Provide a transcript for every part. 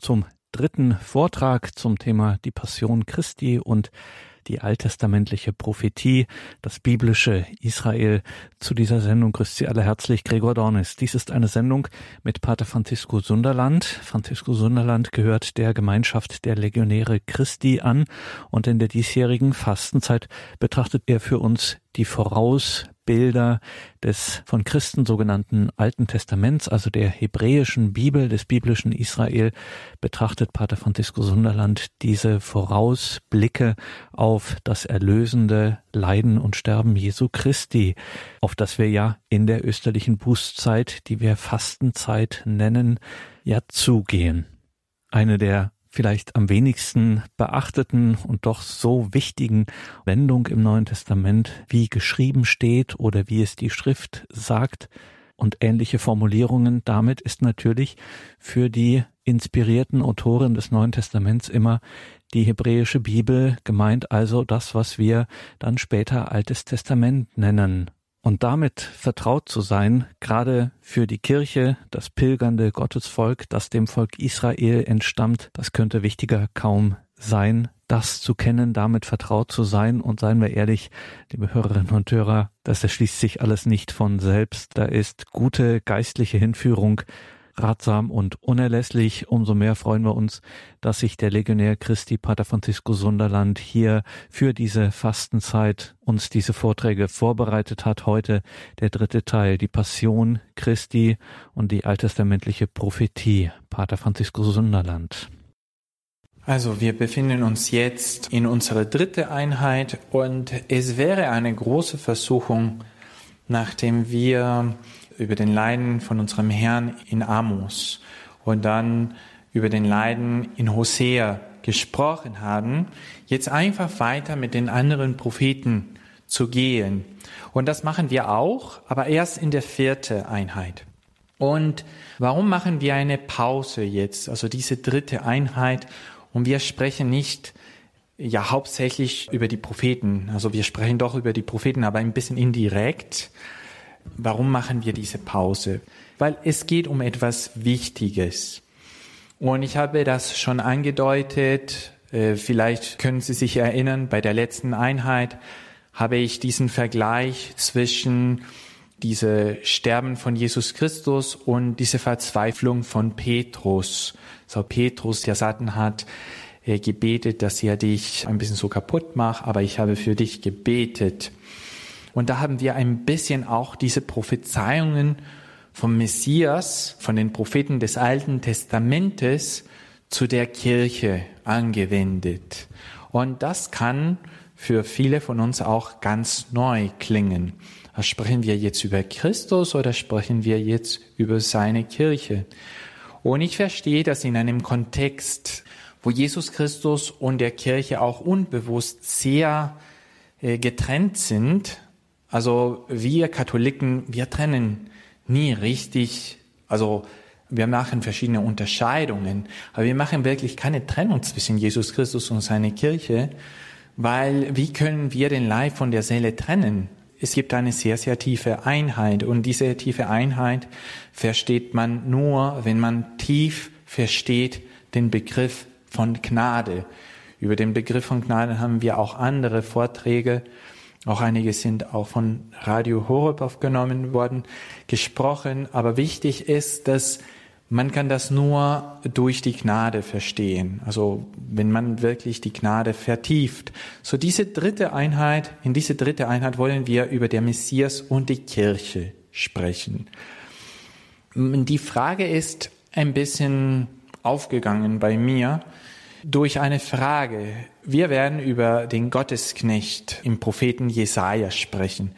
zum dritten Vortrag zum Thema die Passion Christi und die alttestamentliche Prophetie, das biblische Israel. Zu dieser Sendung grüßt Sie alle herzlich Gregor Dornis. Dies ist eine Sendung mit Pater Francisco Sunderland. Francisco Sunderland gehört der Gemeinschaft der Legionäre Christi an und in der diesjährigen Fastenzeit betrachtet er für uns die Voraus Bilder des von Christen sogenannten Alten Testaments, also der hebräischen Bibel, des biblischen Israel, betrachtet Pater Francisco Sunderland diese Vorausblicke auf das erlösende Leiden und Sterben Jesu Christi, auf das wir ja in der österlichen Bußzeit, die wir Fastenzeit nennen, ja zugehen. Eine der vielleicht am wenigsten beachteten und doch so wichtigen Wendung im Neuen Testament, wie geschrieben steht oder wie es die Schrift sagt und ähnliche Formulierungen. Damit ist natürlich für die inspirierten Autoren des Neuen Testaments immer die hebräische Bibel gemeint, also das, was wir dann später Altes Testament nennen. Und damit vertraut zu sein, gerade für die Kirche, das pilgernde Gottesvolk, das dem Volk Israel entstammt, das könnte wichtiger kaum sein, das zu kennen, damit vertraut zu sein. Und seien wir ehrlich, liebe Hörerinnen und Hörer, das erschließt sich alles nicht von selbst. Da ist gute geistliche Hinführung ratsam und unerlässlich. Umso mehr freuen wir uns, dass sich der Legionär Christi Pater Francisco Sunderland hier für diese Fastenzeit uns diese Vorträge vorbereitet hat. Heute der dritte Teil, die Passion Christi und die alttestamentliche Prophetie. Pater Francisco Sunderland. Also wir befinden uns jetzt in unserer dritten Einheit und es wäre eine große Versuchung, nachdem wir über den Leiden von unserem Herrn in Amos und dann über den Leiden in Hosea gesprochen haben, jetzt einfach weiter mit den anderen Propheten zu gehen. Und das machen wir auch, aber erst in der vierten Einheit. Und warum machen wir eine Pause jetzt, also diese dritte Einheit? Und wir sprechen nicht ja hauptsächlich über die Propheten. Also wir sprechen doch über die Propheten, aber ein bisschen indirekt. Warum machen wir diese Pause? Weil es geht um etwas Wichtiges. Und ich habe das schon angedeutet. Äh, vielleicht können Sie sich erinnern, bei der letzten Einheit habe ich diesen Vergleich zwischen diese Sterben von Jesus Christus und diese Verzweiflung von Petrus. So Petrus, der Satan hat äh, gebetet, dass er dich ein bisschen so kaputt macht, aber ich habe für dich gebetet. Und da haben wir ein bisschen auch diese Prophezeiungen vom Messias, von den Propheten des Alten Testamentes zu der Kirche angewendet. Und das kann für viele von uns auch ganz neu klingen. Sprechen wir jetzt über Christus oder sprechen wir jetzt über seine Kirche? Und ich verstehe das in einem Kontext, wo Jesus Christus und der Kirche auch unbewusst sehr äh, getrennt sind, also wir Katholiken, wir trennen nie richtig, also wir machen verschiedene Unterscheidungen, aber wir machen wirklich keine Trennung zwischen Jesus Christus und seiner Kirche, weil wie können wir den Leib von der Seele trennen? Es gibt eine sehr, sehr tiefe Einheit und diese tiefe Einheit versteht man nur, wenn man tief versteht den Begriff von Gnade. Über den Begriff von Gnade haben wir auch andere Vorträge auch einige sind auch von Radio Horeb aufgenommen worden, gesprochen. Aber wichtig ist, dass man kann das nur durch die Gnade verstehen. Also wenn man wirklich die Gnade vertieft. So diese dritte Einheit, in diese dritte Einheit wollen wir über der Messias und die Kirche sprechen. Die Frage ist ein bisschen aufgegangen bei mir durch eine Frage. Wir werden über den Gottesknecht im Propheten Jesaja sprechen.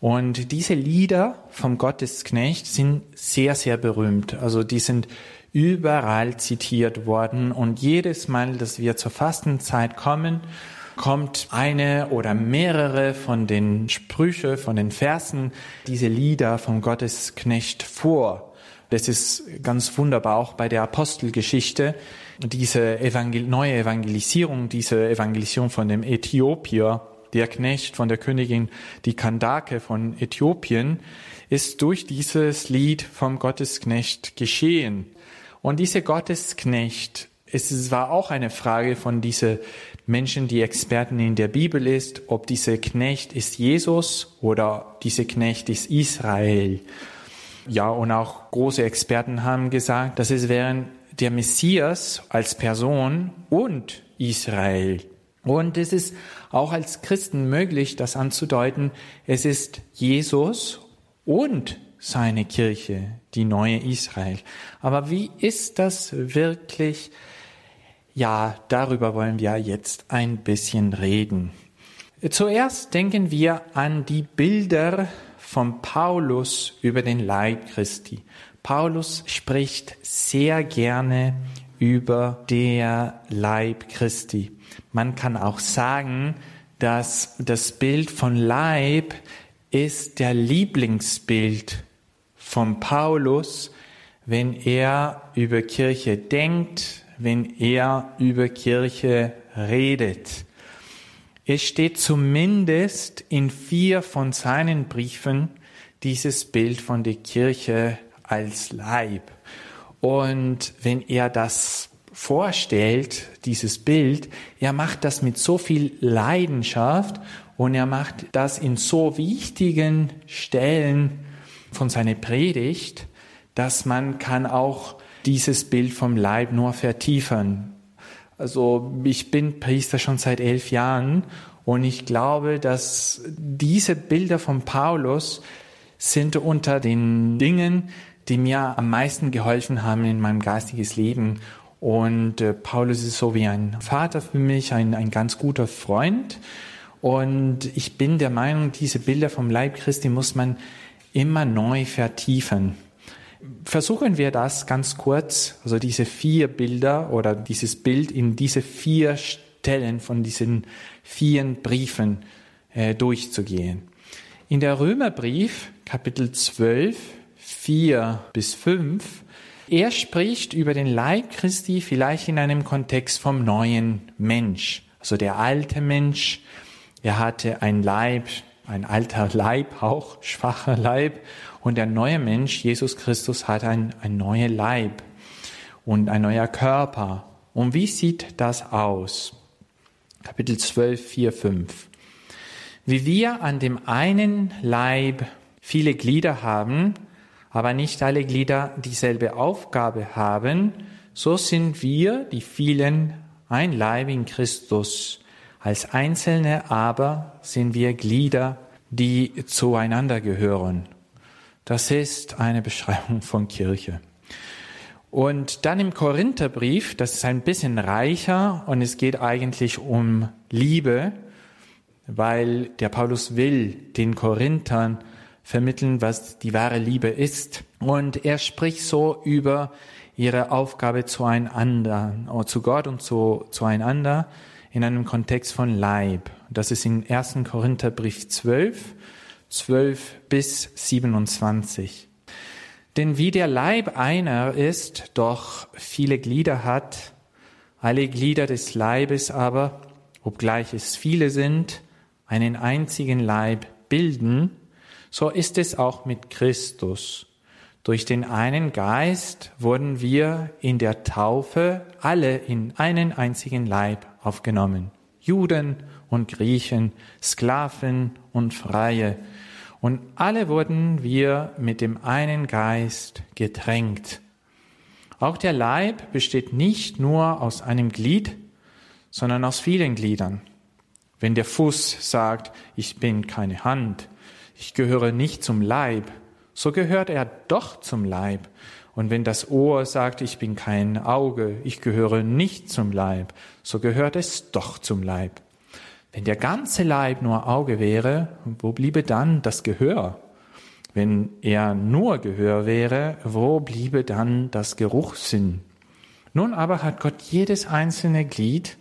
Und diese Lieder vom Gottesknecht sind sehr, sehr berühmt. Also die sind überall zitiert worden. Und jedes Mal, dass wir zur Fastenzeit kommen, kommt eine oder mehrere von den Sprüche, von den Versen, diese Lieder vom Gottesknecht vor. Das ist ganz wunderbar auch bei der Apostelgeschichte diese Evangel neue Evangelisierung, diese Evangelisierung von dem Äthiopier, der Knecht von der Königin, die Kandake von Äthiopien, ist durch dieses Lied vom Gottesknecht geschehen. Und dieser Gottesknecht, es war auch eine Frage von diesen Menschen, die Experten in der Bibel ist, ob dieser Knecht ist Jesus oder dieser Knecht ist Israel. Ja, und auch große Experten haben gesagt, dass es wären der Messias als Person und Israel. Und es ist auch als Christen möglich, das anzudeuten. Es ist Jesus und seine Kirche, die neue Israel. Aber wie ist das wirklich? Ja, darüber wollen wir jetzt ein bisschen reden. Zuerst denken wir an die Bilder von Paulus über den Leib Christi. Paulus spricht sehr gerne über der Leib Christi. Man kann auch sagen, dass das Bild von Leib ist der Lieblingsbild von Paulus, wenn er über Kirche denkt, wenn er über Kirche redet. Es steht zumindest in vier von seinen Briefen dieses Bild von der Kirche als Leib. Und wenn er das vorstellt, dieses Bild, er macht das mit so viel Leidenschaft und er macht das in so wichtigen Stellen von seiner Predigt, dass man kann auch dieses Bild vom Leib nur vertiefen. Also ich bin Priester schon seit elf Jahren und ich glaube, dass diese Bilder von Paulus sind unter den Dingen, die mir am meisten geholfen haben in meinem geistiges Leben. Und äh, Paulus ist so wie ein Vater für mich, ein, ein ganz guter Freund. Und ich bin der Meinung, diese Bilder vom Leib Christi muss man immer neu vertiefen. Versuchen wir das ganz kurz, also diese vier Bilder oder dieses Bild in diese vier Stellen von diesen vier Briefen äh, durchzugehen. In der Römerbrief, Kapitel 12, 4 bis 5, er spricht über den Leib Christi vielleicht in einem Kontext vom neuen Mensch. Also der alte Mensch, er hatte ein Leib, ein alter Leib, auch schwacher Leib. Und der neue Mensch, Jesus Christus, hat ein, ein neuer Leib und ein neuer Körper. Und wie sieht das aus? Kapitel 12, 4, 5. Wie wir an dem einen Leib viele Glieder haben, aber nicht alle Glieder dieselbe Aufgabe haben, so sind wir, die vielen, ein Leib in Christus. Als Einzelne aber sind wir Glieder, die zueinander gehören. Das ist eine Beschreibung von Kirche. Und dann im Korintherbrief, das ist ein bisschen reicher und es geht eigentlich um Liebe, weil der Paulus will den Korinthern vermitteln, was die wahre Liebe ist. Und er spricht so über ihre Aufgabe zueinander, zu Gott und zu, zueinander in einem Kontext von Leib. Das ist in 1. Korintherbrief 12, 12 bis 27. Denn wie der Leib einer ist, doch viele Glieder hat, alle Glieder des Leibes aber, obgleich es viele sind, einen einzigen Leib bilden, so ist es auch mit Christus. Durch den einen Geist wurden wir in der Taufe alle in einen einzigen Leib aufgenommen. Juden und Griechen, Sklaven und Freie. Und alle wurden wir mit dem einen Geist getränkt. Auch der Leib besteht nicht nur aus einem Glied, sondern aus vielen Gliedern. Wenn der Fuß sagt, ich bin keine Hand, ich gehöre nicht zum Leib, so gehört er doch zum Leib. Und wenn das Ohr sagt, ich bin kein Auge, ich gehöre nicht zum Leib, so gehört es doch zum Leib. Wenn der ganze Leib nur Auge wäre, wo bliebe dann das Gehör? Wenn er nur Gehör wäre, wo bliebe dann das Geruchssinn? Nun aber hat Gott jedes einzelne Glied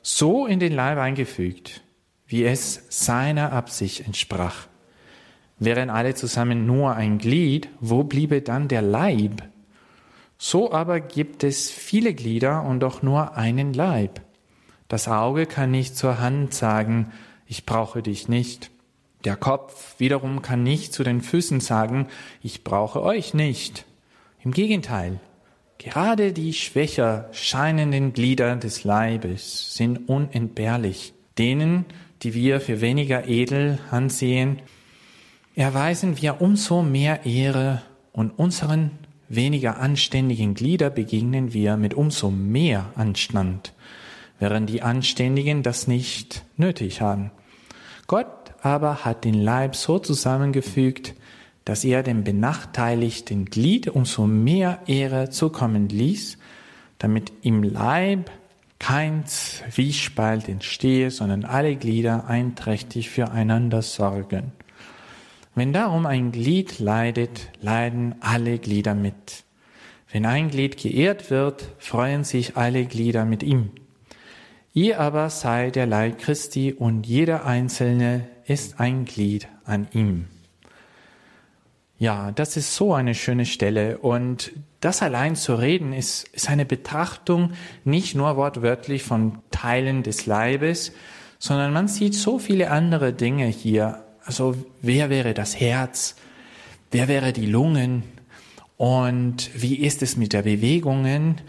so in den Leib eingefügt, wie es seiner Absicht entsprach. Wären alle zusammen nur ein Glied, wo bliebe dann der Leib? So aber gibt es viele Glieder und doch nur einen Leib. Das Auge kann nicht zur Hand sagen, ich brauche dich nicht. Der Kopf wiederum kann nicht zu den Füßen sagen, ich brauche euch nicht. Im Gegenteil, gerade die schwächer scheinenden Glieder des Leibes sind unentbehrlich. Denen, die wir für weniger edel ansehen, erweisen wir umso mehr Ehre und unseren weniger anständigen Glieder begegnen wir mit umso mehr Anstand, während die Anständigen das nicht nötig haben. Gott aber hat den Leib so zusammengefügt, dass er dem benachteiligten Glied umso mehr Ehre zukommen ließ, damit im Leib kein Zwiespalt entstehe, sondern alle Glieder einträchtig füreinander sorgen. Wenn darum ein Glied leidet, leiden alle Glieder mit. Wenn ein Glied geehrt wird, freuen sich alle Glieder mit ihm. Ihr aber sei der Leib Christi und jeder Einzelne ist ein Glied an ihm. Ja, das ist so eine schöne Stelle und das allein zu reden ist, ist eine Betrachtung nicht nur wortwörtlich von Teilen des Leibes, sondern man sieht so viele andere Dinge hier. Also wer wäre das Herz? Wer wäre die Lungen? Und wie ist es mit der Bewegungen,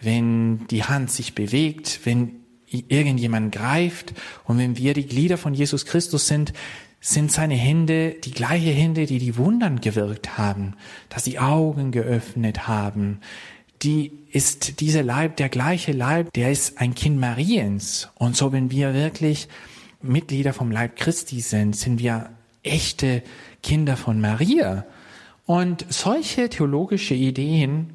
wenn die Hand sich bewegt, wenn irgendjemand greift und wenn wir die Glieder von Jesus Christus sind, sind seine Hände die gleiche Hände, die die Wundern gewirkt haben, dass die Augen geöffnet haben. Die ist dieser Leib der gleiche Leib, der ist ein Kind Mariens. Und so, wenn wir wirklich Mitglieder vom Leib Christi sind, sind wir echte Kinder von Maria. Und solche theologische Ideen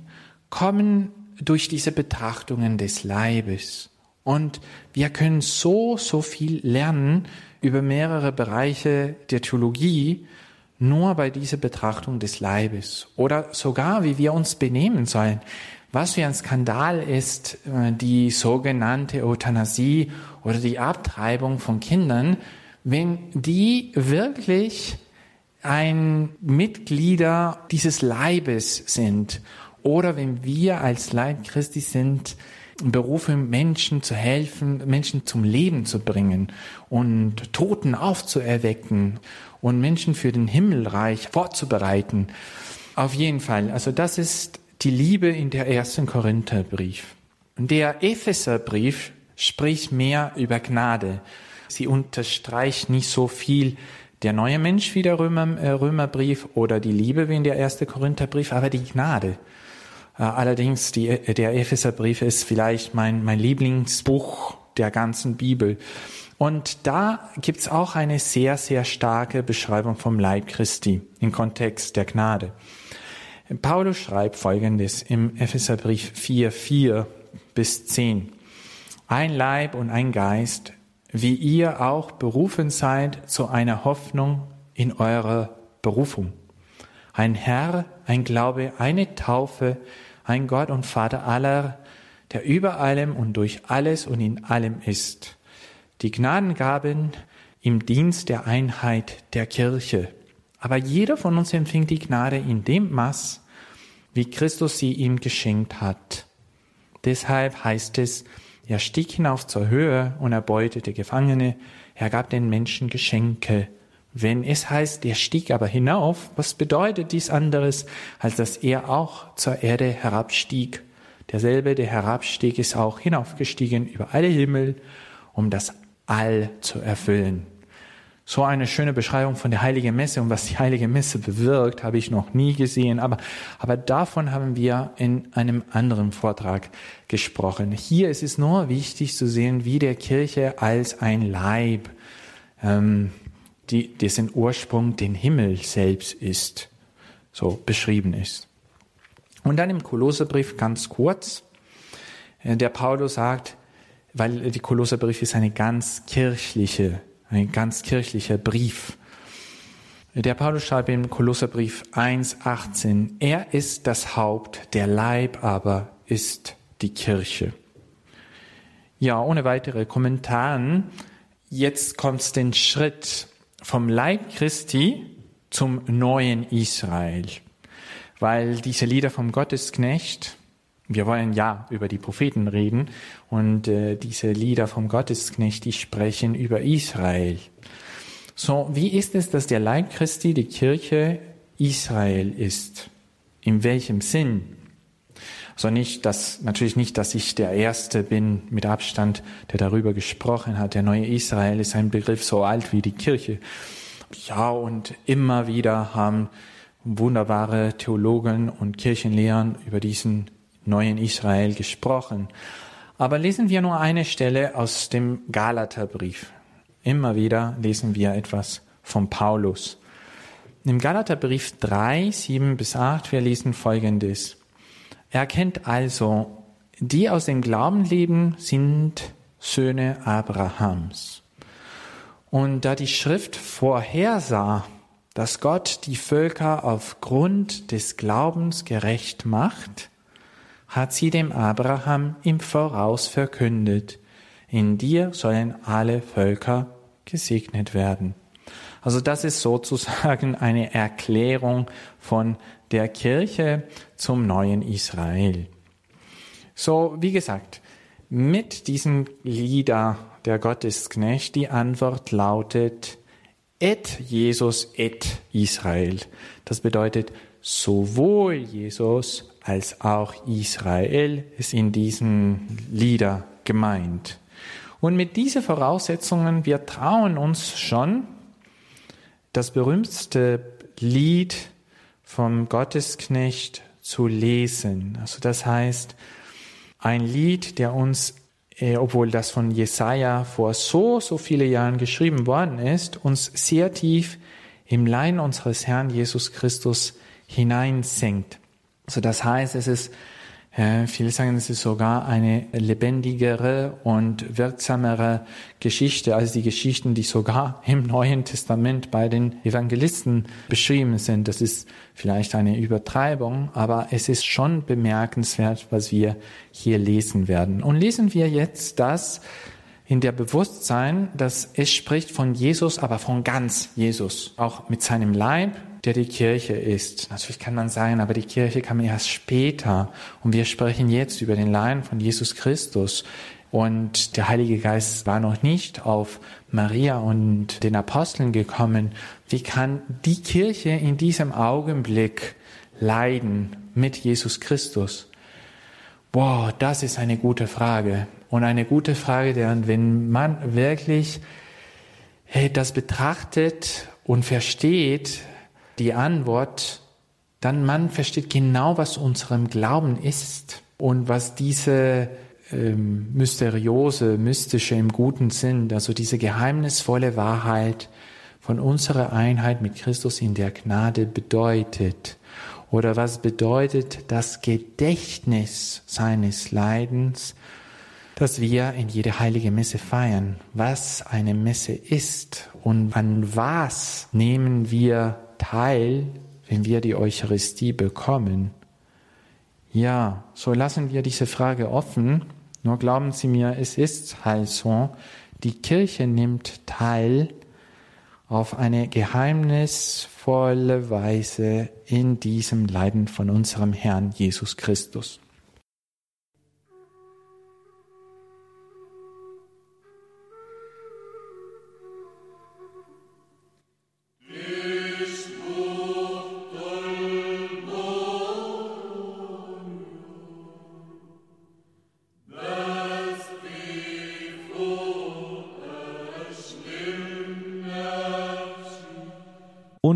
kommen durch diese Betrachtungen des Leibes. Und wir können so, so viel lernen über mehrere Bereiche der Theologie nur bei dieser Betrachtung des Leibes oder sogar, wie wir uns benehmen sollen. Was für ein Skandal ist äh, die sogenannte Euthanasie oder die Abtreibung von Kindern, wenn die wirklich ein Mitglieder dieses Leibes sind oder wenn wir als Leib Christi sind, berufen, Menschen zu helfen, Menschen zum Leben zu bringen und Toten aufzuerwecken und Menschen für den Himmelreich vorzubereiten. Auf jeden Fall. Also das ist die Liebe in der ersten Korintherbrief. Der Epheserbrief spricht mehr über Gnade. Sie unterstreicht nicht so viel der neue Mensch wie der Römer, äh, Römerbrief oder die Liebe wie in der erste Korintherbrief, aber die Gnade. Äh, allerdings, die, der Epheserbrief ist vielleicht mein, mein Lieblingsbuch der ganzen Bibel. Und da gibt's auch eine sehr, sehr starke Beschreibung vom Leib Christi im Kontext der Gnade. Paulus schreibt Folgendes im Epheserbrief 4, 4 bis 10. Ein Leib und ein Geist, wie ihr auch berufen seid zu einer Hoffnung in eurer Berufung. Ein Herr, ein Glaube, eine Taufe, ein Gott und Vater aller, der über allem und durch alles und in allem ist. Die Gnadengaben im Dienst der Einheit der Kirche. Aber jeder von uns empfängt die Gnade in dem Maß, wie Christus sie ihm geschenkt hat. Deshalb heißt es, er stieg hinauf zur Höhe und erbeutete Gefangene, er gab den Menschen Geschenke. Wenn es heißt, er stieg aber hinauf, was bedeutet dies anderes, als dass er auch zur Erde herabstieg? Derselbe, der herabstieg, ist auch hinaufgestiegen über alle Himmel, um das All zu erfüllen. So eine schöne Beschreibung von der Heiligen Messe und was die Heilige Messe bewirkt, habe ich noch nie gesehen. Aber, aber davon haben wir in einem anderen Vortrag gesprochen. Hier ist es nur wichtig zu sehen, wie der Kirche als ein Leib ähm, die, dessen Ursprung den Himmel selbst ist, so beschrieben ist. Und dann im Kolosserbrief ganz kurz, äh, der Paulus sagt, weil die Kolosserbrief ist eine ganz kirchliche, ein ganz kirchlicher Brief. Der Paulus schreibt im Kolosserbrief 1,18, er ist das Haupt, der Leib aber ist die Kirche. Ja, ohne weitere Kommentaren. Jetzt kommt den Schritt vom Leib Christi zum neuen Israel. Weil diese Lieder vom Gottesknecht, wir wollen ja über die Propheten reden und äh, diese Lieder vom Gottesknecht, die sprechen über Israel. So, wie ist es, dass der Leib Christi, die Kirche Israel ist? In welchem Sinn? Also nicht, dass, natürlich nicht, dass ich der Erste bin mit Abstand, der darüber gesprochen hat. Der neue Israel ist ein Begriff so alt wie die Kirche. Ja, und immer wieder haben wunderbare Theologen und Kirchenlehren über diesen neuen Israel gesprochen. Aber lesen wir nur eine Stelle aus dem Galaterbrief. Immer wieder lesen wir etwas von Paulus. Im Galaterbrief 3, 7 bis 8, wir lesen folgendes. Erkennt also, die aus dem Glauben leben, sind Söhne Abrahams. Und da die Schrift vorhersah, dass Gott die Völker aufgrund des Glaubens gerecht macht, hat sie dem Abraham im Voraus verkündet, in dir sollen alle Völker gesegnet werden. Also das ist sozusagen eine Erklärung von der Kirche zum neuen Israel. So, wie gesagt, mit diesem Lieder der Gottesknecht, die Antwort lautet, et Jesus et Israel. Das bedeutet, sowohl Jesus als auch Israel ist in diesen Lieder gemeint. Und mit diesen Voraussetzungen, wir trauen uns schon, das berühmteste Lied vom Gottesknecht zu lesen. Also das heißt, ein Lied, der uns, äh, obwohl das von Jesaja vor so, so viele Jahren geschrieben worden ist, uns sehr tief im Leiden unseres Herrn Jesus Christus hineinsenkt. Also das heißt, es ist Viele sagen, es ist sogar eine lebendigere und wirksamere Geschichte als die Geschichten, die sogar im Neuen Testament bei den Evangelisten beschrieben sind. Das ist vielleicht eine Übertreibung, aber es ist schon bemerkenswert, was wir hier lesen werden. Und lesen wir jetzt das in der Bewusstsein, dass es spricht von Jesus, aber von ganz Jesus, auch mit seinem Leib, der die Kirche ist. Natürlich kann man sagen, aber die Kirche kam erst später und wir sprechen jetzt über den Leiden von Jesus Christus. Und der Heilige Geist war noch nicht auf Maria und den Aposteln gekommen. Wie kann die Kirche in diesem Augenblick leiden mit Jesus Christus? Wow, das ist eine gute Frage. Und eine gute Frage, deren, wenn man wirklich hey, das betrachtet und versteht, die Antwort, dann man versteht genau, was unserem Glauben ist und was diese ähm, mysteriose, mystische im guten Sinn, also diese geheimnisvolle Wahrheit von unserer Einheit mit Christus in der Gnade bedeutet. Oder was bedeutet das Gedächtnis seines Leidens, das wir in jede heilige Messe feiern. Was eine Messe ist und an was nehmen wir teil, wenn wir die Eucharistie bekommen? Ja, so lassen wir diese Frage offen. Nur glauben Sie mir, es ist halt so. Die Kirche nimmt teil auf eine geheimnisvolle Weise in diesem Leiden von unserem Herrn Jesus Christus.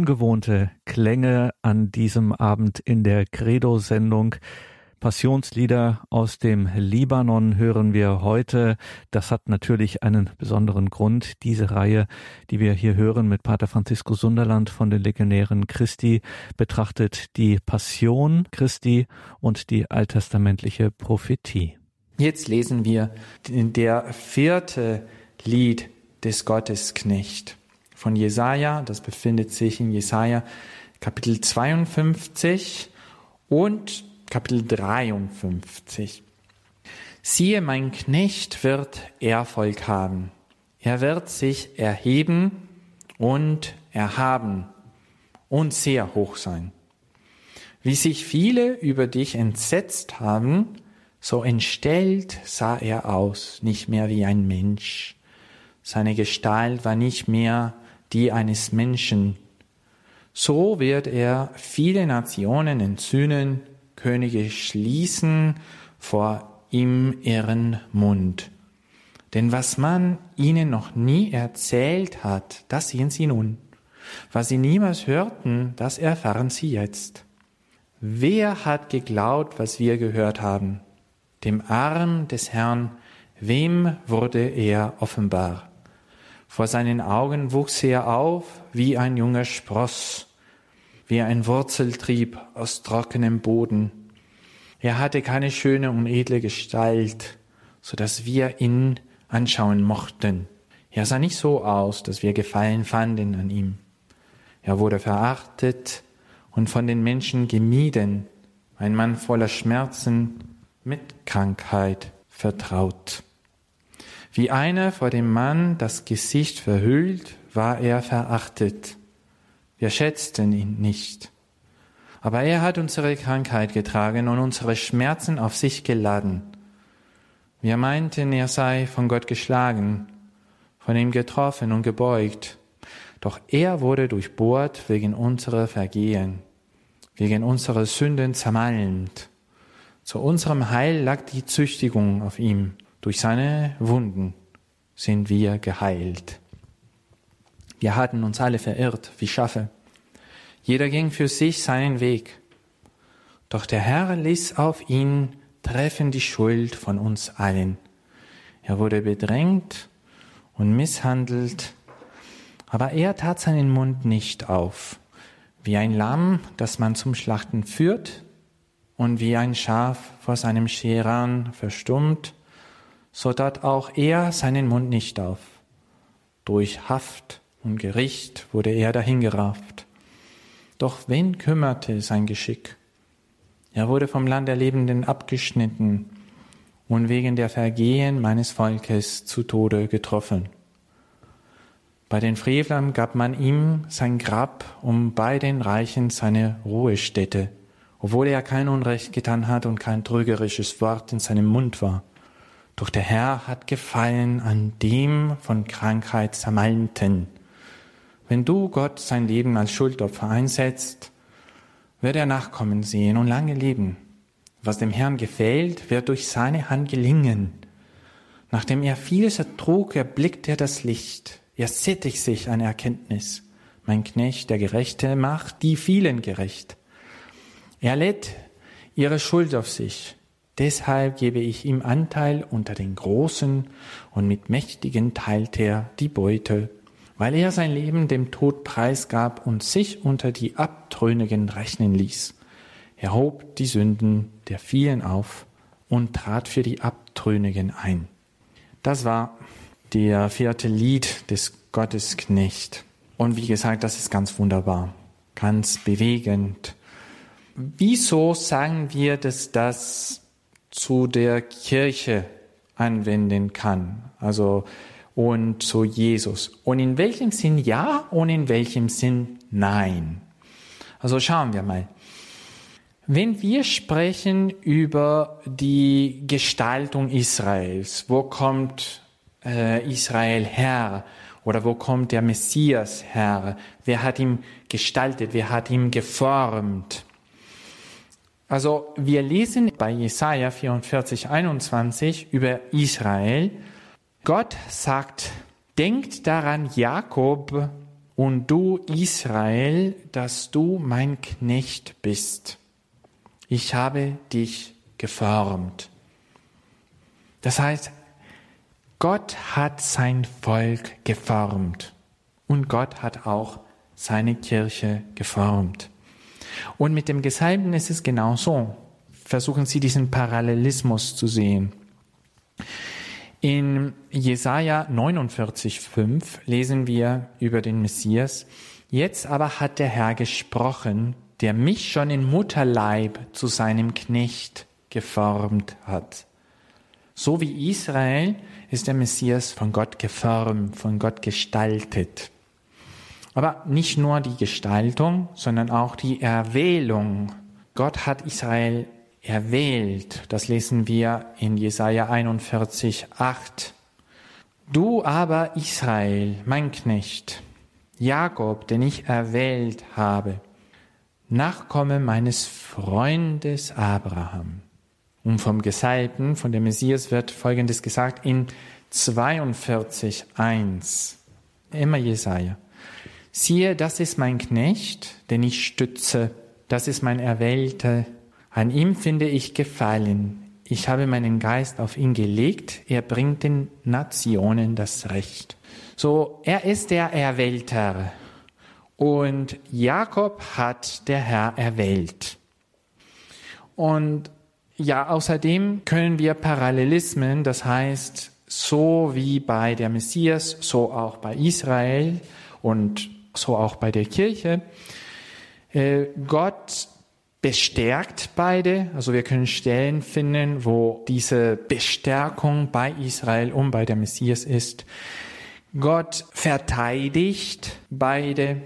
Ungewohnte Klänge an diesem Abend in der Credo-Sendung. Passionslieder aus dem Libanon hören wir heute. Das hat natürlich einen besonderen Grund. Diese Reihe, die wir hier hören mit Pater Francisco Sunderland von den Legionären Christi, betrachtet die Passion Christi und die alttestamentliche Prophetie. Jetzt lesen wir der vierte Lied des Gottesknecht von Jesaja. Das befindet sich in Jesaja Kapitel 52 und Kapitel 53. Siehe, mein Knecht wird Erfolg haben. Er wird sich erheben und erhaben und sehr hoch sein. Wie sich viele über dich entsetzt haben, so entstellt sah er aus, nicht mehr wie ein Mensch. Seine Gestalt war nicht mehr die eines Menschen. So wird er viele Nationen entzünden, Könige schließen vor ihm ihren Mund. Denn was man ihnen noch nie erzählt hat, das sehen sie nun. Was sie niemals hörten, das erfahren sie jetzt. Wer hat geglaubt, was wir gehört haben? Dem Arm des Herrn, wem wurde er offenbar? Vor seinen Augen wuchs er auf wie ein junger Spross, wie ein Wurzeltrieb aus trockenem Boden. Er hatte keine schöne und edle Gestalt, so dass wir ihn anschauen mochten. Er sah nicht so aus, dass wir Gefallen fanden an ihm. Er wurde verachtet und von den Menschen gemieden, ein Mann voller Schmerzen, mit Krankheit vertraut. Wie einer vor dem Mann das Gesicht verhüllt, war er verachtet. Wir schätzten ihn nicht. Aber er hat unsere Krankheit getragen und unsere Schmerzen auf sich geladen. Wir meinten, er sei von Gott geschlagen, von ihm getroffen und gebeugt. Doch er wurde durchbohrt wegen unserer Vergehen, wegen unserer Sünden zermalmt. Zu unserem Heil lag die Züchtigung auf ihm. Durch seine Wunden sind wir geheilt. Wir hatten uns alle verirrt wie Schafe. Jeder ging für sich seinen Weg. Doch der Herr ließ auf ihn treffen die Schuld von uns allen. Er wurde bedrängt und misshandelt, aber er tat seinen Mund nicht auf, wie ein Lamm, das man zum Schlachten führt, und wie ein Schaf vor seinem Scheran verstummt, so tat auch er seinen Mund nicht auf. Durch Haft und Gericht wurde er dahingerafft. Doch wen kümmerte sein Geschick? Er wurde vom Land der Lebenden abgeschnitten und wegen der Vergehen meines Volkes zu Tode getroffen. Bei den Frevlern gab man ihm sein Grab und bei den Reichen seine Ruhestätte, obwohl er kein Unrecht getan hat und kein trügerisches Wort in seinem Mund war. Doch der Herr hat gefallen an dem von Krankheit zermalmten. Wenn du Gott sein Leben als Schuldopfer einsetzt, wird er Nachkommen sehen und lange leben. Was dem Herrn gefällt, wird durch seine Hand gelingen. Nachdem er vieles ertrug, erblickt er das Licht. Er sättigt sich an Erkenntnis. Mein Knecht, der Gerechte, macht die vielen gerecht. Er lädt ihre Schuld auf sich. Deshalb gebe ich ihm Anteil unter den Großen und mit Mächtigen teilt er die Beute, weil er sein Leben dem Tod preisgab und sich unter die Abtrünnigen rechnen ließ. Er hob die Sünden der vielen auf und trat für die Abtrünnigen ein. Das war der vierte Lied des Gottesknecht. Und wie gesagt, das ist ganz wunderbar, ganz bewegend. Wieso sagen wir, dass das zu der Kirche anwenden kann, also und zu Jesus. Und in welchem Sinn ja und in welchem Sinn nein. Also schauen wir mal. Wenn wir sprechen über die Gestaltung Israels, wo kommt äh, Israel her oder wo kommt der Messias her? Wer hat ihn gestaltet? Wer hat ihn geformt? Also wir lesen bei Jesaja 44, 21 über Israel. Gott sagt, denkt daran, Jakob und du Israel, dass du mein Knecht bist. Ich habe dich geformt. Das heißt, Gott hat sein Volk geformt und Gott hat auch seine Kirche geformt. Und mit dem Gesalbten ist es genauso. Versuchen Sie diesen Parallelismus zu sehen. In Jesaja 49,5 lesen wir über den Messias. Jetzt aber hat der Herr gesprochen, der mich schon in Mutterleib zu seinem Knecht geformt hat. So wie Israel ist der Messias von Gott geformt, von Gott gestaltet. Aber nicht nur die Gestaltung, sondern auch die Erwählung. Gott hat Israel erwählt. Das lesen wir in Jesaja 41, 8. Du aber Israel, mein Knecht, Jakob, den ich erwählt habe, Nachkomme meines Freundes Abraham. Und vom Gesalbten, von dem Messias wird Folgendes gesagt in 42.1. Immer Jesaja. Siehe, das ist mein Knecht, den ich stütze. Das ist mein Erwählter. An ihm finde ich Gefallen. Ich habe meinen Geist auf ihn gelegt. Er bringt den Nationen das Recht. So, er ist der Erwählter. Und Jakob hat der Herr erwählt. Und ja, außerdem können wir Parallelismen, das heißt, so wie bei der Messias, so auch bei Israel und so auch bei der Kirche, äh, Gott bestärkt beide. Also wir können Stellen finden, wo diese Bestärkung bei Israel und bei der Messias ist. Gott verteidigt beide.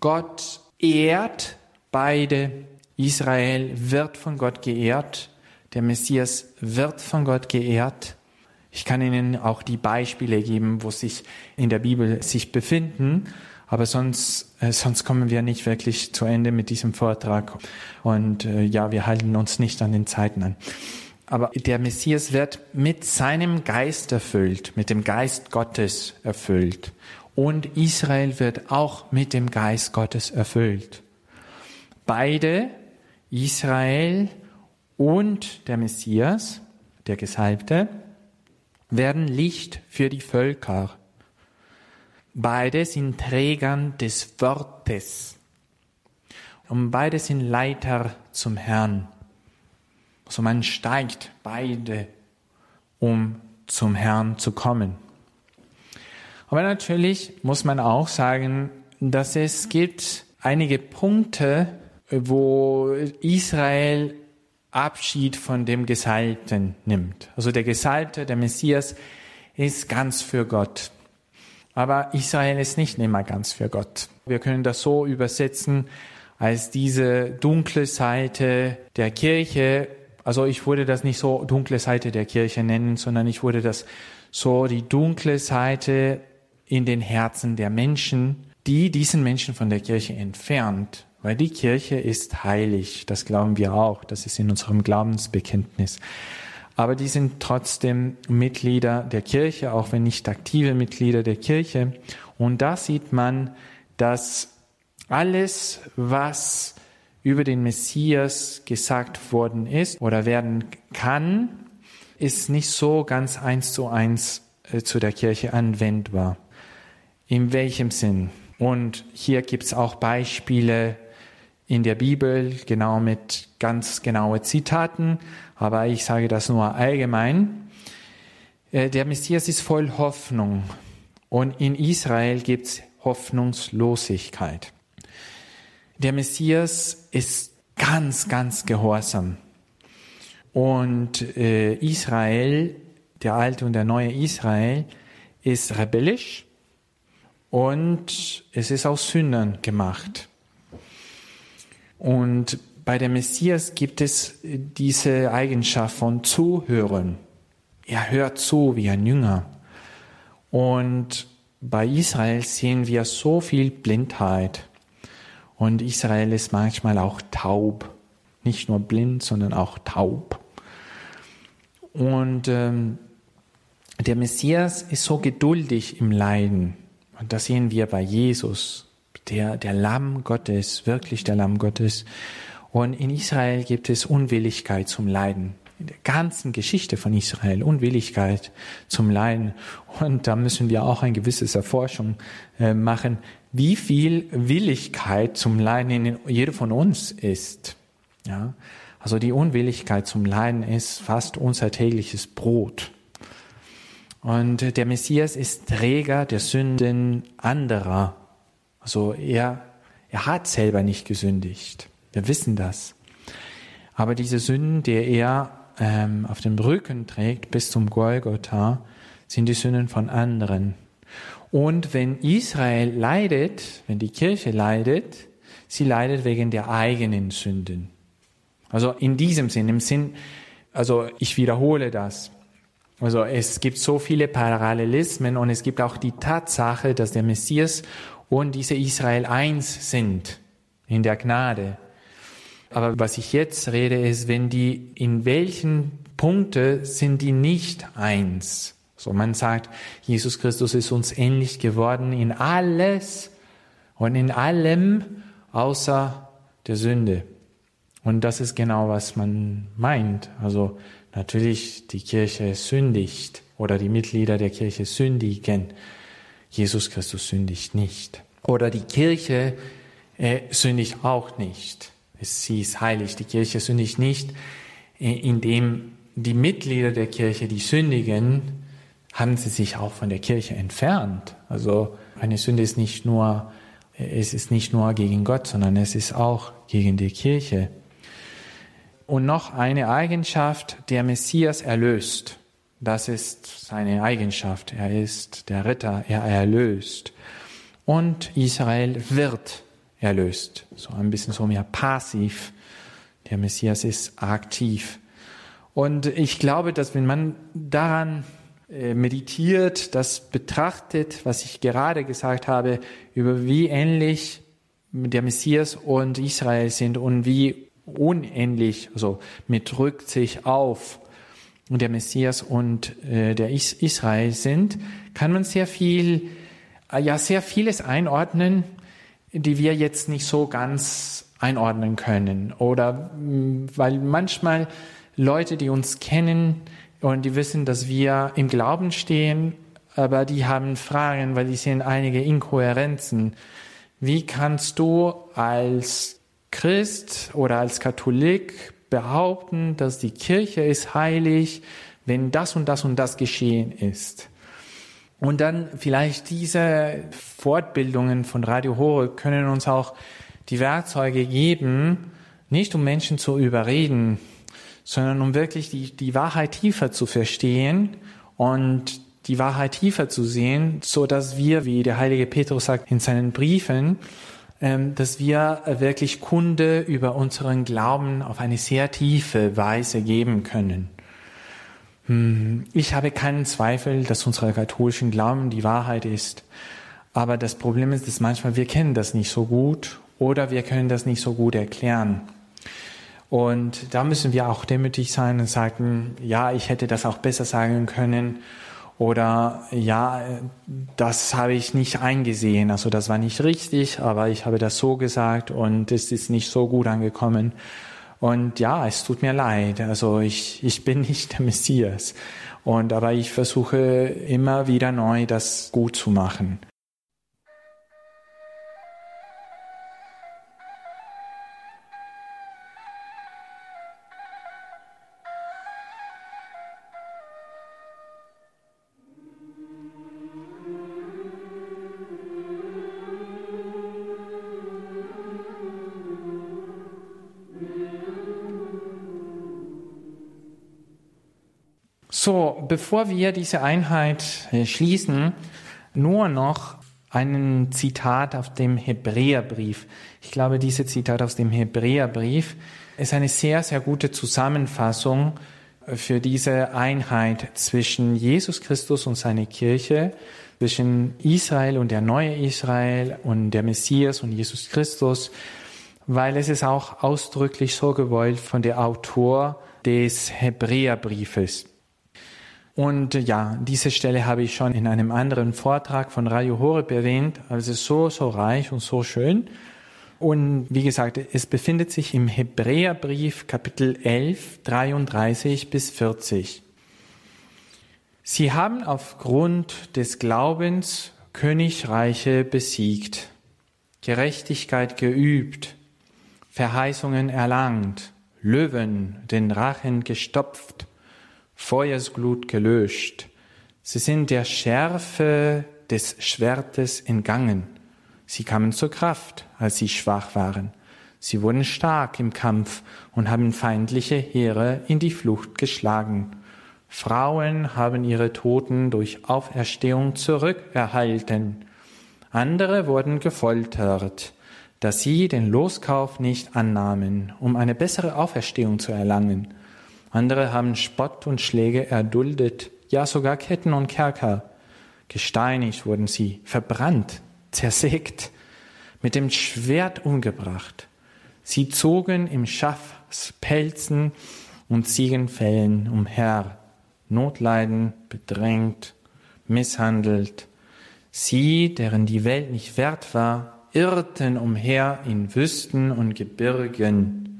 Gott ehrt beide. Israel wird von Gott geehrt. Der Messias wird von Gott geehrt. Ich kann Ihnen auch die Beispiele geben, wo sich in der Bibel sich befinden. Aber sonst, äh, sonst kommen wir nicht wirklich zu Ende mit diesem Vortrag. Und äh, ja, wir halten uns nicht an den Zeiten an. Aber der Messias wird mit seinem Geist erfüllt, mit dem Geist Gottes erfüllt. Und Israel wird auch mit dem Geist Gottes erfüllt. Beide, Israel und der Messias, der Gesalbte, werden Licht für die Völker. Beide sind Trägern des Wortes. Und beide sind Leiter zum Herrn. Also man steigt beide, um zum Herrn zu kommen. Aber natürlich muss man auch sagen, dass es gibt einige Punkte, wo Israel Abschied von dem Gesalbten nimmt. Also der Gesalbte, der Messias, ist ganz für Gott. Aber Israel ist nicht immer ganz für Gott. Wir können das so übersetzen als diese dunkle Seite der Kirche. Also ich würde das nicht so dunkle Seite der Kirche nennen, sondern ich würde das so die dunkle Seite in den Herzen der Menschen, die diesen Menschen von der Kirche entfernt. Weil die Kirche ist heilig, das glauben wir auch, das ist in unserem Glaubensbekenntnis. Aber die sind trotzdem Mitglieder der Kirche, auch wenn nicht aktive Mitglieder der Kirche. Und da sieht man, dass alles, was über den Messias gesagt worden ist oder werden kann, ist nicht so ganz eins zu eins äh, zu der Kirche anwendbar. In welchem Sinn? Und hier gibt es auch Beispiele in der Bibel, genau mit ganz genauen Zitaten, aber ich sage das nur allgemein. Äh, der Messias ist voll Hoffnung und in Israel gibt es Hoffnungslosigkeit. Der Messias ist ganz, ganz gehorsam. Und äh, Israel, der alte und der neue Israel, ist rebellisch und es ist aus Sündern gemacht. Und bei der Messias gibt es diese Eigenschaft von Zuhören. Er hört zu wie ein Jünger. Und bei Israel sehen wir so viel Blindheit. Und Israel ist manchmal auch taub. Nicht nur blind, sondern auch taub. Und ähm, der Messias ist so geduldig im Leiden. Und das sehen wir bei Jesus, der, der Lamm Gottes, wirklich der Lamm Gottes. Und in Israel gibt es Unwilligkeit zum Leiden. In der ganzen Geschichte von Israel Unwilligkeit zum Leiden. Und da müssen wir auch ein gewisses Erforschung äh, machen, wie viel Willigkeit zum Leiden in jedem von uns ist. Ja? Also die Unwilligkeit zum Leiden ist fast unser tägliches Brot. Und der Messias ist Träger der Sünden anderer. Also er, er hat selber nicht gesündigt. Wir wissen das. Aber diese Sünden, die er ähm, auf dem Rücken trägt bis zum Golgotha, sind die Sünden von anderen. Und wenn Israel leidet, wenn die Kirche leidet, sie leidet wegen der eigenen Sünden. Also in diesem Sinn, im Sinn, also ich wiederhole das. Also es gibt so viele Parallelismen und es gibt auch die Tatsache, dass der Messias und diese Israel eins sind in der Gnade. Aber was ich jetzt rede, ist, wenn die, in welchen Punkte sind die nicht eins? So, man sagt, Jesus Christus ist uns ähnlich geworden in alles und in allem außer der Sünde. Und das ist genau, was man meint. Also natürlich, die Kirche sündigt oder die Mitglieder der Kirche sündigen. Jesus Christus sündigt nicht. Oder die Kirche äh, sündigt auch nicht. Sie ist heilig. Die Kirche sündigt nicht, äh, indem die Mitglieder der Kirche, die sündigen, haben sie sich auch von der Kirche entfernt. Also eine Sünde ist nicht nur, äh, es ist nicht nur gegen Gott, sondern es ist auch gegen die Kirche. Und noch eine Eigenschaft, der Messias erlöst. Das ist seine Eigenschaft. Er ist der Ritter, er erlöst. Und Israel wird erlöst. So ein bisschen so mehr passiv. Der Messias ist aktiv. Und ich glaube, dass wenn man daran äh, meditiert, das betrachtet, was ich gerade gesagt habe, über wie ähnlich der Messias und Israel sind und wie unendlich, also mit drückt sich auf der Messias und äh, der Is Israel sind, kann man sehr viel, äh, ja, sehr vieles einordnen, die wir jetzt nicht so ganz einordnen können. Oder mh, weil manchmal Leute, die uns kennen und die wissen, dass wir im Glauben stehen, aber die haben Fragen, weil die sehen einige Inkohärenzen. Wie kannst du als Christ oder als Katholik behaupten, dass die Kirche ist heilig, wenn das und das und das geschehen ist. Und dann vielleicht diese Fortbildungen von Radio Horeb können uns auch die Werkzeuge geben, nicht um Menschen zu überreden, sondern um wirklich die, die Wahrheit tiefer zu verstehen und die Wahrheit tiefer zu sehen, so dass wir, wie der heilige Petrus sagt in seinen Briefen, dass wir wirklich Kunde über unseren Glauben auf eine sehr tiefe Weise geben können. Hm, ich habe keinen Zweifel, dass unser katholischen Glauben die Wahrheit ist. Aber das Problem ist, dass manchmal wir kennen das nicht so gut oder wir können das nicht so gut erklären. Und da müssen wir auch demütig sein und sagen, ja, ich hätte das auch besser sagen können oder ja, das habe ich nicht eingesehen, also das war nicht richtig, aber ich habe das so gesagt und es ist nicht so gut angekommen. Und ja, es tut mir leid, also ich, ich bin nicht der Messias. Und aber ich versuche immer wieder neu, das gut zu machen. So, bevor wir diese Einheit äh, schließen, nur noch ein Zitat auf dem Hebräerbrief. Ich glaube, dieses Zitat aus dem Hebräerbrief ist eine sehr, sehr gute Zusammenfassung für diese Einheit zwischen Jesus Christus und seine Kirche, zwischen Israel und der neue Israel und der Messias und Jesus Christus, weil es ist auch ausdrücklich so gewollt von der Autor des Hebräerbriefes. Und ja, diese Stelle habe ich schon in einem anderen Vortrag von Radio Horeb erwähnt. Also so, so reich und so schön. Und wie gesagt, es befindet sich im Hebräerbrief Kapitel 11, 33 bis 40. Sie haben aufgrund des Glaubens Königreiche besiegt, Gerechtigkeit geübt, Verheißungen erlangt, Löwen den Rachen gestopft, Feuersglut gelöscht. Sie sind der Schärfe des Schwertes entgangen. Sie kamen zur Kraft, als sie schwach waren. Sie wurden stark im Kampf und haben feindliche Heere in die Flucht geschlagen. Frauen haben ihre Toten durch Auferstehung zurückerhalten. Andere wurden gefoltert, dass sie den Loskauf nicht annahmen, um eine bessere Auferstehung zu erlangen. Andere haben Spott und Schläge erduldet, ja sogar Ketten und Kerker. Gesteinigt wurden sie, verbrannt, zersägt, mit dem Schwert umgebracht. Sie zogen im Schafspelzen und Ziegenfällen umher, Notleiden, bedrängt, misshandelt. Sie, deren die Welt nicht wert war, irrten umher in Wüsten und Gebirgen,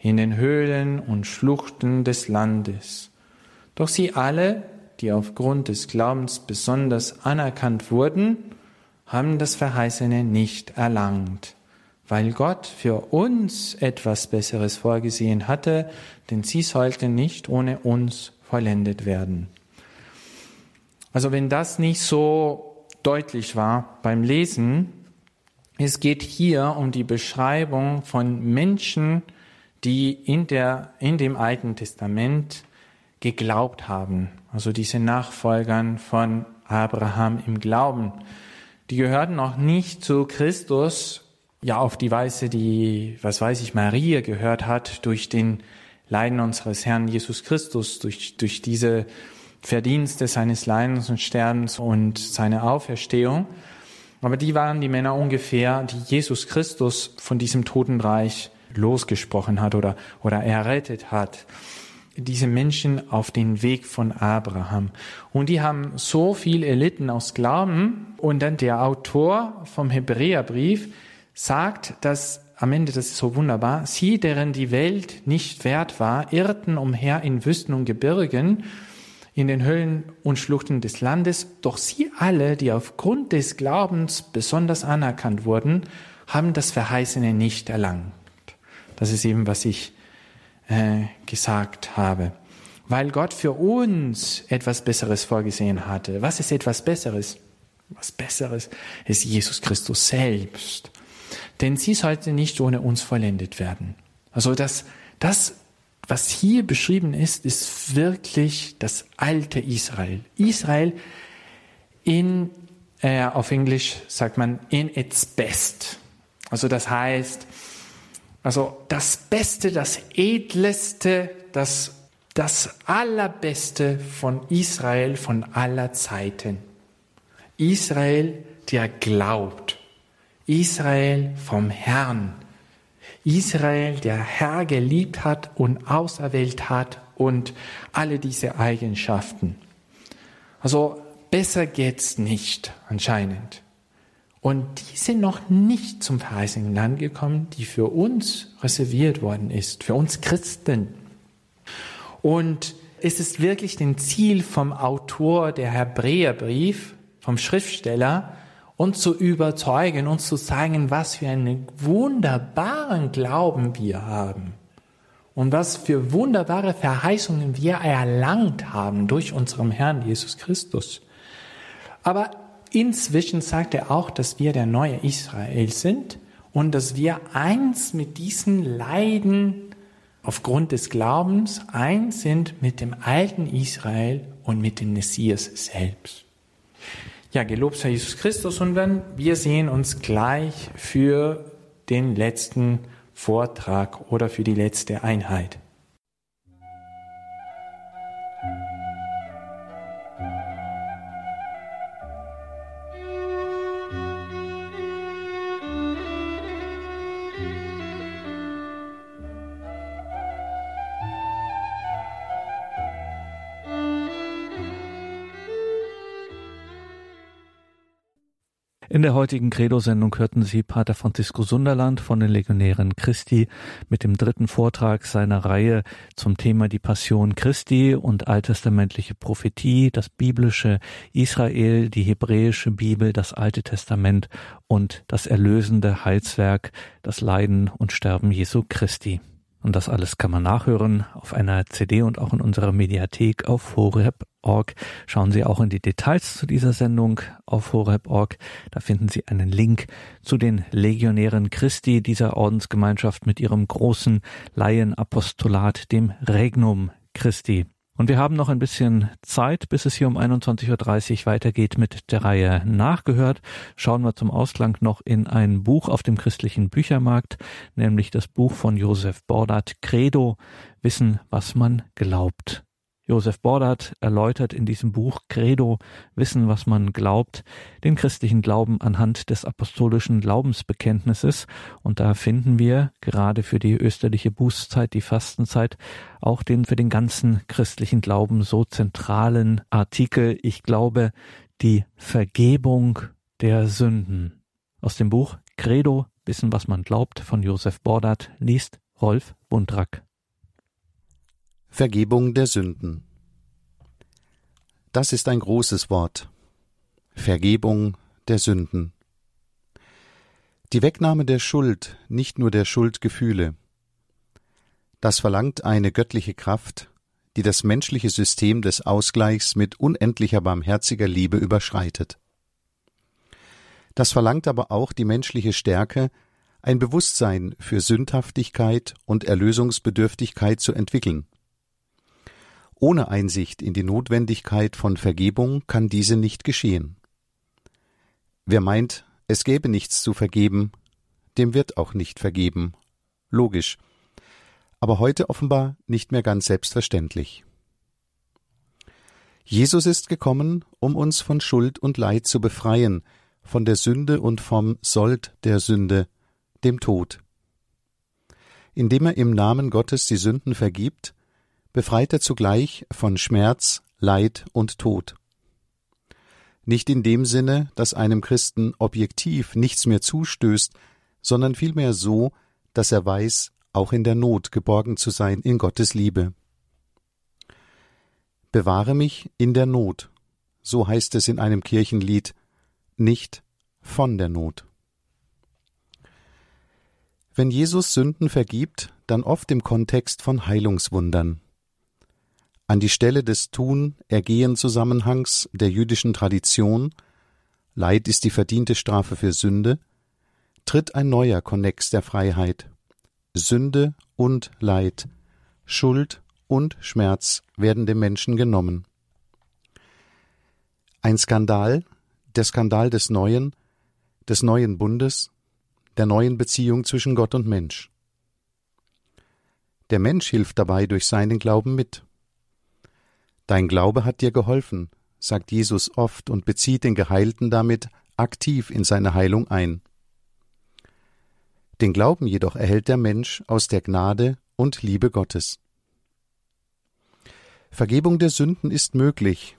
in den Höhlen und Schluchten des Landes. Doch sie alle, die aufgrund des Glaubens besonders anerkannt wurden, haben das Verheißene nicht erlangt, weil Gott für uns etwas Besseres vorgesehen hatte, denn sie sollten nicht ohne uns vollendet werden. Also wenn das nicht so deutlich war beim Lesen, es geht hier um die Beschreibung von Menschen, die in, der, in dem Alten Testament geglaubt haben, also diese Nachfolgern von Abraham im Glauben. Die gehörten noch nicht zu Christus, ja auf die Weise, die, was weiß ich, Maria gehört hat, durch den Leiden unseres Herrn Jesus Christus, durch, durch diese Verdienste seines Leidens und Sterbens und seine Auferstehung. Aber die waren die Männer ungefähr, die Jesus Christus von diesem Totenreich losgesprochen hat oder, oder errettet hat diese Menschen auf den Weg von Abraham. Und die haben so viel erlitten aus Glauben. Und dann der Autor vom Hebräerbrief sagt, dass am Ende, das ist so wunderbar, sie, deren die Welt nicht wert war, irrten umher in Wüsten und Gebirgen, in den Höhlen und Schluchten des Landes, doch sie alle, die aufgrund des Glaubens besonders anerkannt wurden, haben das Verheißene nicht erlangt. Das ist eben, was ich äh, gesagt habe. Weil Gott für uns etwas Besseres vorgesehen hatte. Was ist etwas Besseres? Was Besseres ist Jesus Christus selbst. Denn sie sollte nicht ohne uns vollendet werden. Also das, das, was hier beschrieben ist, ist wirklich das alte Israel. Israel in, äh, auf Englisch sagt man in its best. Also das heißt, also das Beste, das Edleste, das, das Allerbeste von Israel von aller Zeiten. Israel, der glaubt. Israel vom Herrn. Israel, der Herr geliebt hat und auserwählt hat und alle diese Eigenschaften. Also besser geht's nicht anscheinend. Und die sind noch nicht zum verheißenen Land gekommen, die für uns reserviert worden ist, für uns Christen. Und es ist wirklich den Ziel vom Autor der Hebräerbrief, vom Schriftsteller, uns zu überzeugen, uns zu zeigen, was für einen wunderbaren Glauben wir haben und was für wunderbare Verheißungen wir erlangt haben durch unseren Herrn Jesus Christus. Aber Inzwischen sagt er auch, dass wir der neue Israel sind und dass wir eins mit diesen Leiden aufgrund des Glaubens eins sind mit dem alten Israel und mit dem Messias selbst. Ja, gelobt sei Jesus Christus und dann wir sehen uns gleich für den letzten Vortrag oder für die letzte Einheit. In der heutigen Credo-Sendung hörten Sie Pater Francisco Sunderland von den Legionären Christi mit dem dritten Vortrag seiner Reihe zum Thema die Passion Christi und alttestamentliche Prophetie, das biblische Israel, die hebräische Bibel, das Alte Testament und das erlösende Heilswerk, das Leiden und Sterben Jesu Christi. Und das alles kann man nachhören auf einer CD und auch in unserer Mediathek auf horeb.org. Schauen Sie auch in die Details zu dieser Sendung auf horeb.org. Da finden Sie einen Link zu den Legionären Christi dieser Ordensgemeinschaft mit ihrem großen Laienapostolat, dem Regnum Christi. Und wir haben noch ein bisschen Zeit, bis es hier um 21.30 Uhr weitergeht mit der Reihe Nachgehört. Schauen wir zum Ausklang noch in ein Buch auf dem christlichen Büchermarkt, nämlich das Buch von Josef Bordat, Credo, Wissen, was man glaubt. Josef Bordert erläutert in diesem Buch Credo Wissen, was man glaubt, den christlichen Glauben anhand des apostolischen Glaubensbekenntnisses. Und da finden wir gerade für die österliche Bußzeit, die Fastenzeit, auch den für den ganzen christlichen Glauben so zentralen Artikel. Ich glaube, die Vergebung der Sünden. Aus dem Buch Credo Wissen, was man glaubt von Josef Bordert liest Rolf Buntrack. Vergebung der Sünden. Das ist ein großes Wort. Vergebung der Sünden. Die Wegnahme der Schuld, nicht nur der Schuldgefühle. Das verlangt eine göttliche Kraft, die das menschliche System des Ausgleichs mit unendlicher barmherziger Liebe überschreitet. Das verlangt aber auch die menschliche Stärke, ein Bewusstsein für Sündhaftigkeit und Erlösungsbedürftigkeit zu entwickeln. Ohne Einsicht in die Notwendigkeit von Vergebung kann diese nicht geschehen. Wer meint, es gäbe nichts zu vergeben, dem wird auch nicht vergeben. Logisch. Aber heute offenbar nicht mehr ganz selbstverständlich. Jesus ist gekommen, um uns von Schuld und Leid zu befreien, von der Sünde und vom Sold der Sünde, dem Tod. Indem er im Namen Gottes die Sünden vergibt, befreit er zugleich von Schmerz, Leid und Tod. Nicht in dem Sinne, dass einem Christen objektiv nichts mehr zustößt, sondern vielmehr so, dass er weiß, auch in der Not geborgen zu sein in Gottes Liebe. Bewahre mich in der Not, so heißt es in einem Kirchenlied, nicht von der Not. Wenn Jesus Sünden vergibt, dann oft im Kontext von Heilungswundern. An die Stelle des Tun-Ergehen-Zusammenhangs der jüdischen Tradition Leid ist die verdiente Strafe für Sünde, tritt ein neuer Konnex der Freiheit. Sünde und Leid, Schuld und Schmerz werden dem Menschen genommen. Ein Skandal, der Skandal des Neuen, des neuen Bundes, der neuen Beziehung zwischen Gott und Mensch. Der Mensch hilft dabei durch seinen Glauben mit. Dein Glaube hat dir geholfen, sagt Jesus oft und bezieht den Geheilten damit aktiv in seine Heilung ein. Den Glauben jedoch erhält der Mensch aus der Gnade und Liebe Gottes. Vergebung der Sünden ist möglich,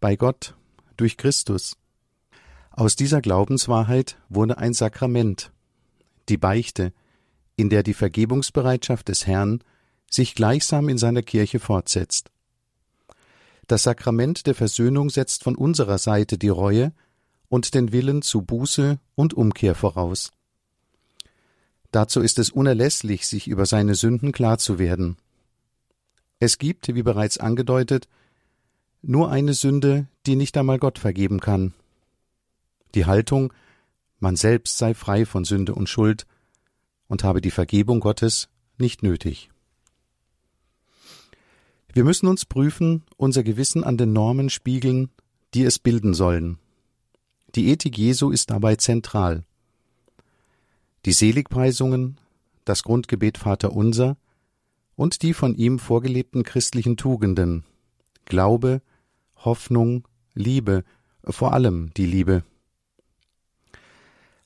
bei Gott, durch Christus. Aus dieser Glaubenswahrheit wurde ein Sakrament, die Beichte, in der die Vergebungsbereitschaft des Herrn sich gleichsam in seiner Kirche fortsetzt. Das Sakrament der Versöhnung setzt von unserer Seite die Reue und den Willen zu Buße und Umkehr voraus. Dazu ist es unerlässlich, sich über seine Sünden klar zu werden. Es gibt, wie bereits angedeutet, nur eine Sünde, die nicht einmal Gott vergeben kann. Die Haltung, man selbst sei frei von Sünde und Schuld und habe die Vergebung Gottes nicht nötig. Wir müssen uns prüfen, unser Gewissen an den Normen spiegeln, die es bilden sollen. Die Ethik Jesu ist dabei zentral. Die Seligpreisungen, das Grundgebet Vater Unser und die von ihm vorgelebten christlichen Tugenden Glaube, Hoffnung, Liebe, vor allem die Liebe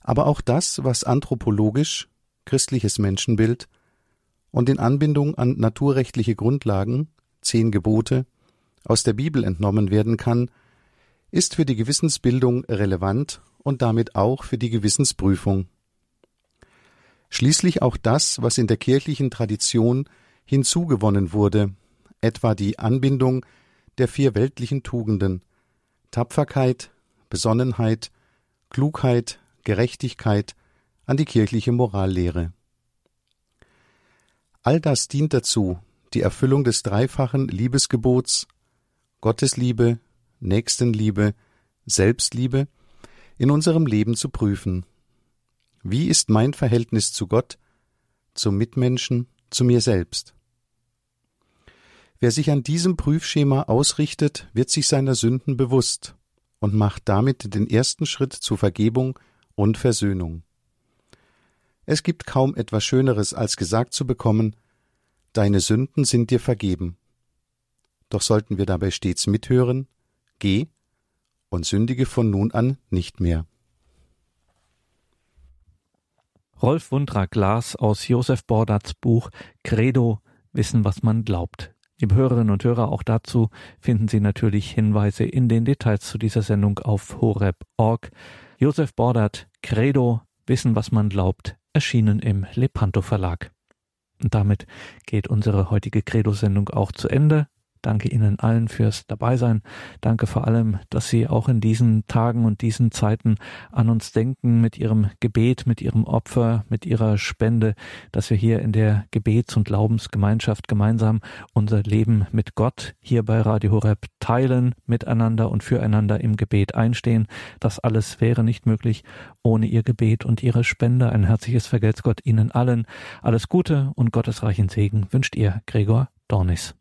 aber auch das, was anthropologisch, christliches Menschenbild und in Anbindung an naturrechtliche Grundlagen, zehn Gebote, aus der Bibel entnommen werden kann, ist für die Gewissensbildung relevant und damit auch für die Gewissensprüfung. Schließlich auch das, was in der kirchlichen Tradition hinzugewonnen wurde, etwa die Anbindung der vier weltlichen Tugenden Tapferkeit, Besonnenheit, Klugheit, Gerechtigkeit, an die kirchliche Morallehre. All das dient dazu, die Erfüllung des dreifachen Liebesgebots Gottesliebe, Nächstenliebe, Selbstliebe in unserem Leben zu prüfen. Wie ist mein Verhältnis zu Gott, zum Mitmenschen, zu mir selbst? Wer sich an diesem Prüfschema ausrichtet, wird sich seiner Sünden bewusst und macht damit den ersten Schritt zur Vergebung und Versöhnung. Es gibt kaum etwas Schöneres, als gesagt zu bekommen, Deine Sünden sind dir vergeben. doch sollten wir dabei stets mithören, geh und sündige von nun an nicht mehr. Rolf Wundra Glas aus Josef Bordats Buch Credo Wissen, was man glaubt. Liebe Hörerinnen und Hörer, auch dazu finden Sie natürlich Hinweise in den Details zu dieser Sendung auf horeb.org. Josef Bordat, Credo, Wissen, was man glaubt, erschienen im Lepanto Verlag. Und damit geht unsere heutige Credo-Sendung auch zu Ende. Danke Ihnen allen fürs Dabeisein. Danke vor allem, dass Sie auch in diesen Tagen und diesen Zeiten an uns denken mit Ihrem Gebet, mit Ihrem Opfer, mit Ihrer Spende, dass wir hier in der Gebets- und Glaubensgemeinschaft gemeinsam unser Leben mit Gott hier bei Radio Horeb teilen, miteinander und füreinander im Gebet einstehen. Das alles wäre nicht möglich ohne Ihr Gebet und Ihre Spende. Ein herzliches Vergelt's Gott Ihnen allen. Alles Gute und gottesreichen Segen wünscht Ihr Gregor Dornis.